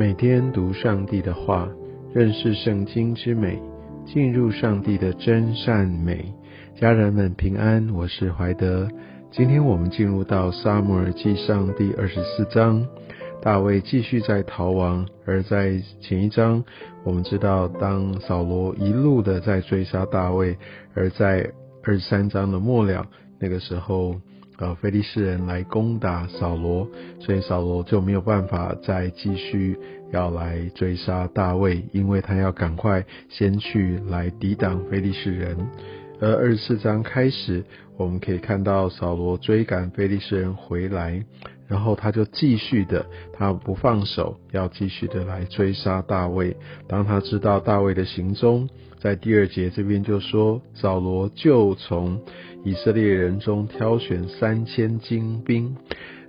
每天读上帝的话，认识圣经之美，进入上帝的真善美。家人们平安，我是怀德。今天我们进入到撒母耳记上第二十四章，大卫继续在逃亡。而在前一章，我们知道当扫罗一路的在追杀大卫，而在二十三章的末了，那个时候。呃，菲利士人来攻打扫罗，所以扫罗就没有办法再继续要来追杀大卫，因为他要赶快先去来抵挡菲利士人。而二十四章开始，我们可以看到扫罗追赶菲利士人回来，然后他就继续的，他不放手，要继续的来追杀大卫。当他知道大卫的行踪，在第二节这边就说，扫罗就从以色列人中挑选三千精兵，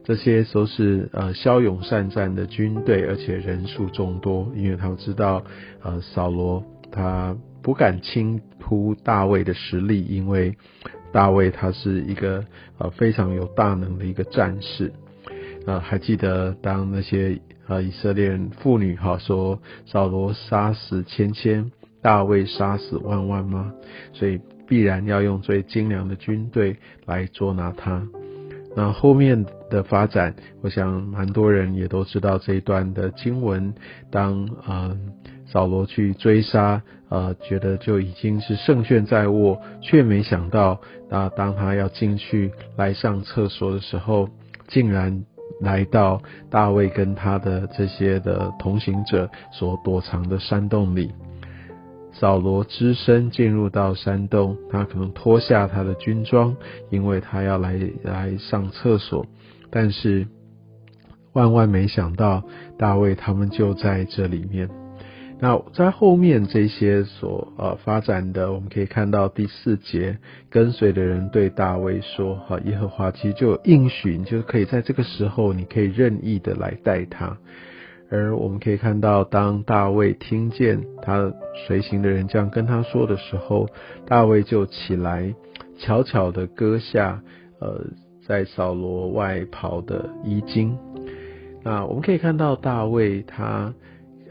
这些都是呃骁勇善战的军队，而且人数众多，因为他们知道呃扫罗他不敢轻突大卫的实力，因为大卫他是一个呃非常有大能的一个战士。呃，还记得当那些呃以色列妇女哈说扫罗杀死千千，大卫杀死万万吗？所以。必然要用最精良的军队来捉拿他。那后面的发展，我想蛮多人也都知道这一段的经文。当呃扫罗去追杀，呃觉得就已经是胜券在握，却没想到，那当他要进去来上厕所的时候，竟然来到大卫跟他的这些的同行者所躲藏的山洞里。扫罗只身进入到山洞，他可能脱下他的军装，因为他要来来上厕所。但是万万没想到，大卫他们就在这里面。那在后面这些所呃发展的，我们可以看到第四节，跟随的人对大卫说：“哈，耶和华其实就应许，你就可以在这个时候，你可以任意的来带他。”而我们可以看到，当大卫听见他随行的人这样跟他说的时候，大卫就起来，悄悄的割下呃在扫罗外袍的衣襟。那我们可以看到大卫他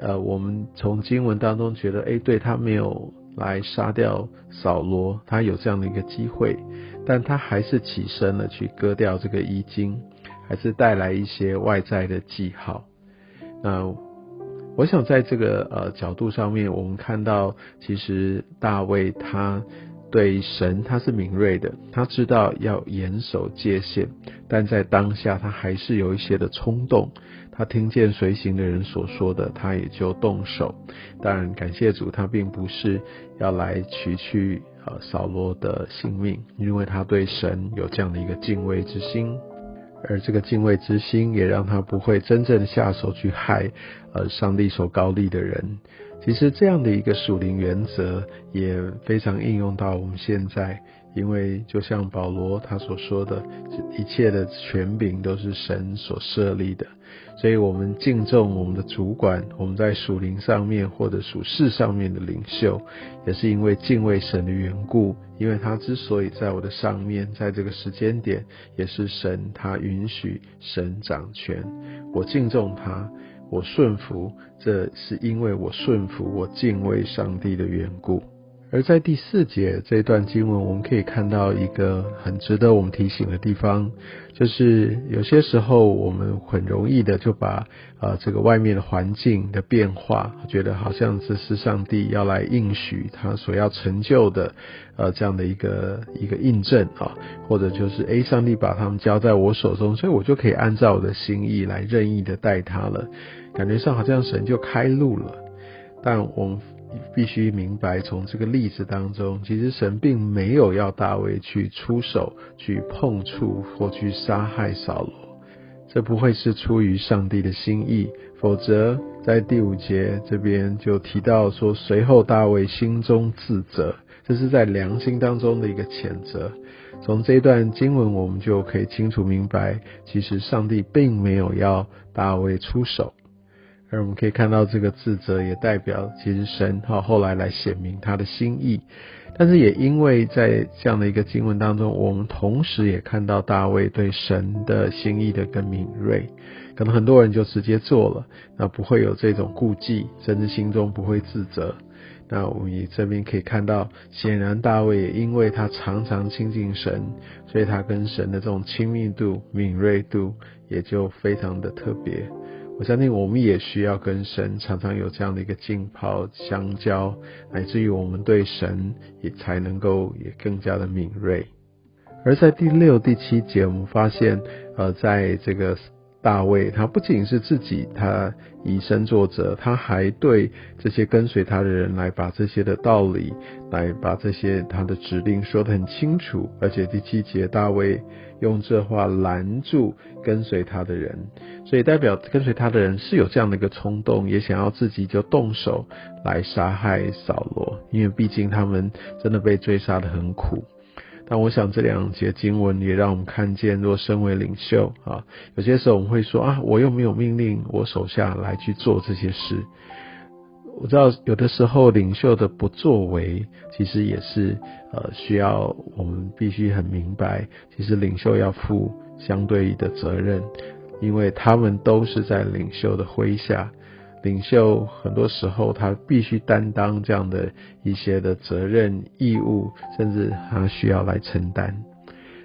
呃，我们从经文当中觉得，哎，对他没有来杀掉扫罗，他有这样的一个机会，但他还是起身了去割掉这个衣襟，还是带来一些外在的记号。那我想在这个呃角度上面，我们看到其实大卫他对神他是敏锐的，他知道要严守界限，但在当下他还是有一些的冲动。他听见随行的人所说的，他也就动手。当然感谢主，他并不是要来取去呃扫罗的性命，因为他对神有这样的一个敬畏之心。而这个敬畏之心，也让他不会真正下手去害，呃，上帝所高立的人。其实这样的一个属灵原则，也非常应用到我们现在。因为就像保罗他所说的，一切的权柄都是神所设立的，所以我们敬重我们的主管，我们在属灵上面或者属事上面的领袖，也是因为敬畏神的缘故。因为他之所以在我的上面，在这个时间点，也是神他允许神掌权，我敬重他，我顺服，这是因为我顺服我敬畏上帝的缘故。而在第四节这段经文，我们可以看到一个很值得我们提醒的地方，就是有些时候我们很容易的就把呃这个外面的环境的变化，觉得好像这是上帝要来应许他所要成就的呃这样的一个一个印证啊，或者就是诶上帝把他们交在我手中，所以我就可以按照我的心意来任意的带他了，感觉上好像神就开路了，但我们。必须明白，从这个例子当中，其实神并没有要大卫去出手、去碰触或去杀害扫罗，这不会是出于上帝的心意。否则，在第五节这边就提到说，随后大卫心中自责，这是在良心当中的一个谴责。从这段经文，我们就可以清楚明白，其实上帝并没有要大卫出手。而我们可以看到这个自责也代表其实神哈后来来显明他的心意。但是也因为在这样的一个经文当中，我们同时也看到大卫对神的心意的更敏锐。可能很多人就直接做了，那不会有这种顾忌，甚至心中不会自责。那我们这边可以看到，显然大卫也因为他常常亲近神，所以他跟神的这种亲密度、敏锐度也就非常的特别。我相信我们也需要跟神常常有这样的一个浸泡相交，乃至于我们对神也才能够也更加的敏锐。而在第六、第七节，我们发现，呃，在这个。大卫他不仅是自己，他以身作则，他还对这些跟随他的人来把这些的道理，来把这些他的指令说得很清楚。而且第七节，大卫用这话拦住跟随他的人，所以代表跟随他的人是有这样的一个冲动，也想要自己就动手来杀害扫罗，因为毕竟他们真的被追杀的很苦。但我想这两节经文也让我们看见，若身为领袖啊，有些时候我们会说啊，我又没有命令我手下来去做这些事。我知道有的时候领袖的不作为，其实也是呃需要我们必须很明白，其实领袖要负相对的责任，因为他们都是在领袖的麾下。领袖很多时候他必须担当这样的一些的责任义务，甚至他需要来承担，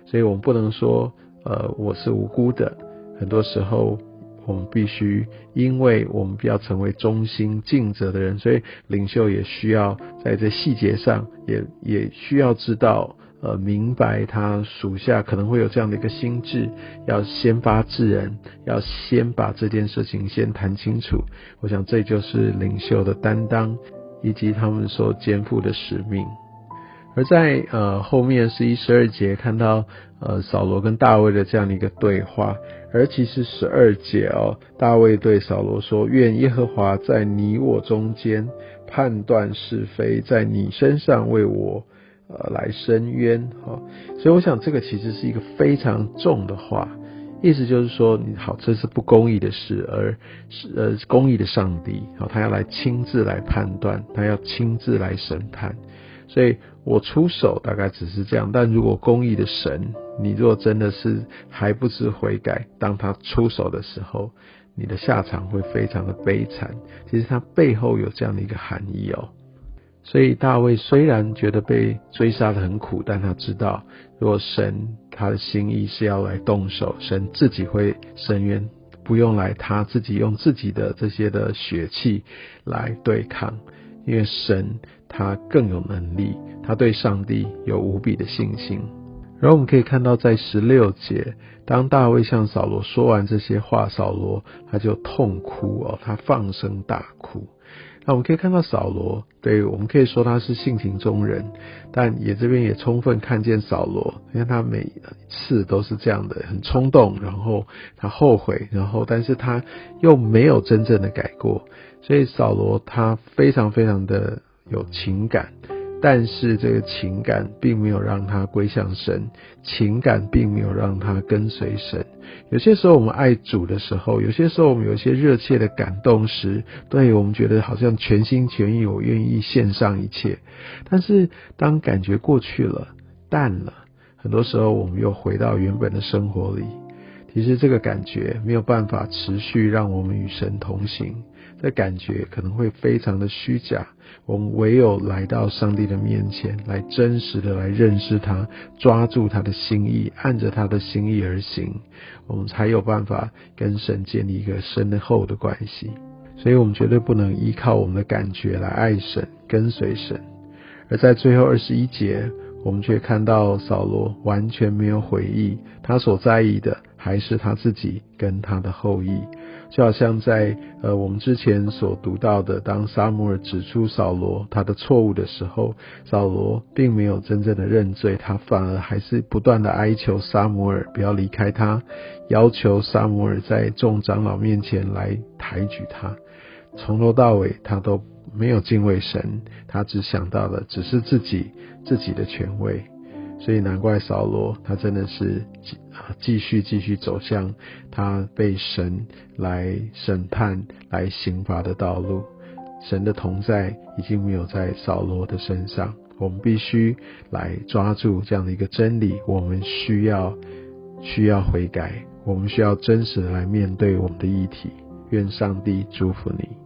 所以我们不能说呃我是无辜的。很多时候我们必须，因为我们要成为忠心尽责的人，所以领袖也需要在这细节上也也需要知道。呃，明白他属下可能会有这样的一个心智，要先发制人，要先把这件事情先谈清楚。我想这就是领袖的担当，以及他们所肩负的使命。而在呃后面十一、十二节看到呃扫罗跟大卫的这样的一个对话，而其实十二节哦，大卫对扫罗说：“愿耶和华在你我中间判断是非，在你身上为我。”呃，来伸冤哈，所以我想这个其实是一个非常重的话，意思就是说，你好，这是不公义的事，而是呃公义的上帝，好，他要来亲自来判断，他要亲自来审判，所以我出手大概只是这样，但如果公义的神，你若真的是还不知悔改，当他出手的时候，你的下场会非常的悲惨。其实他背后有这样的一个含义哦。所以大卫虽然觉得被追杀的很苦，但他知道，如果神他的心意是要来动手，神自己会伸冤，不用来他自己用自己的这些的血气来对抗，因为神他更有能力，他对上帝有无比的信心。然后我们可以看到，在十六节，当大卫向扫罗说完这些话，扫罗他就痛哭哦，他放声大哭。那我们可以看到扫罗，对我们可以说他是性情中人，但也这边也充分看见扫罗，你看他每次都是这样的，很冲动，然后他后悔，然后但是他又没有真正的改过，所以扫罗他非常非常的有情感。但是这个情感并没有让他归向神，情感并没有让他跟随神。有些时候我们爱主的时候，有些时候我们有一些热切的感动时，对我们觉得好像全心全意，我愿意献上一切。但是当感觉过去了，淡了，很多时候我们又回到原本的生活里。其实这个感觉没有办法持续让我们与神同行。的感觉可能会非常的虚假，我们唯有来到上帝的面前，来真实的来认识他，抓住他的心意，按着他的心意而行，我们才有办法跟神建立一个深厚的关系。所以，我们绝对不能依靠我们的感觉来爱神、跟随神。而在最后二十一节，我们却看到扫罗完全没有悔意，他所在意的还是他自己跟他的后裔。就好像在呃我们之前所读到的，当撒母耳指出扫罗他的错误的时候，扫罗并没有真正的认罪，他反而还是不断的哀求撒母耳不要离开他，要求撒母耳在众长老面前来抬举他。从头到尾他都没有敬畏神，他只想到的只是自己自己的权威。所以难怪扫罗他真的是啊继续继续走向他被神来审判、来刑罚的道路。神的同在已经没有在扫罗的身上，我们必须来抓住这样的一个真理。我们需要需要悔改，我们需要真实的来面对我们的议题。愿上帝祝福你。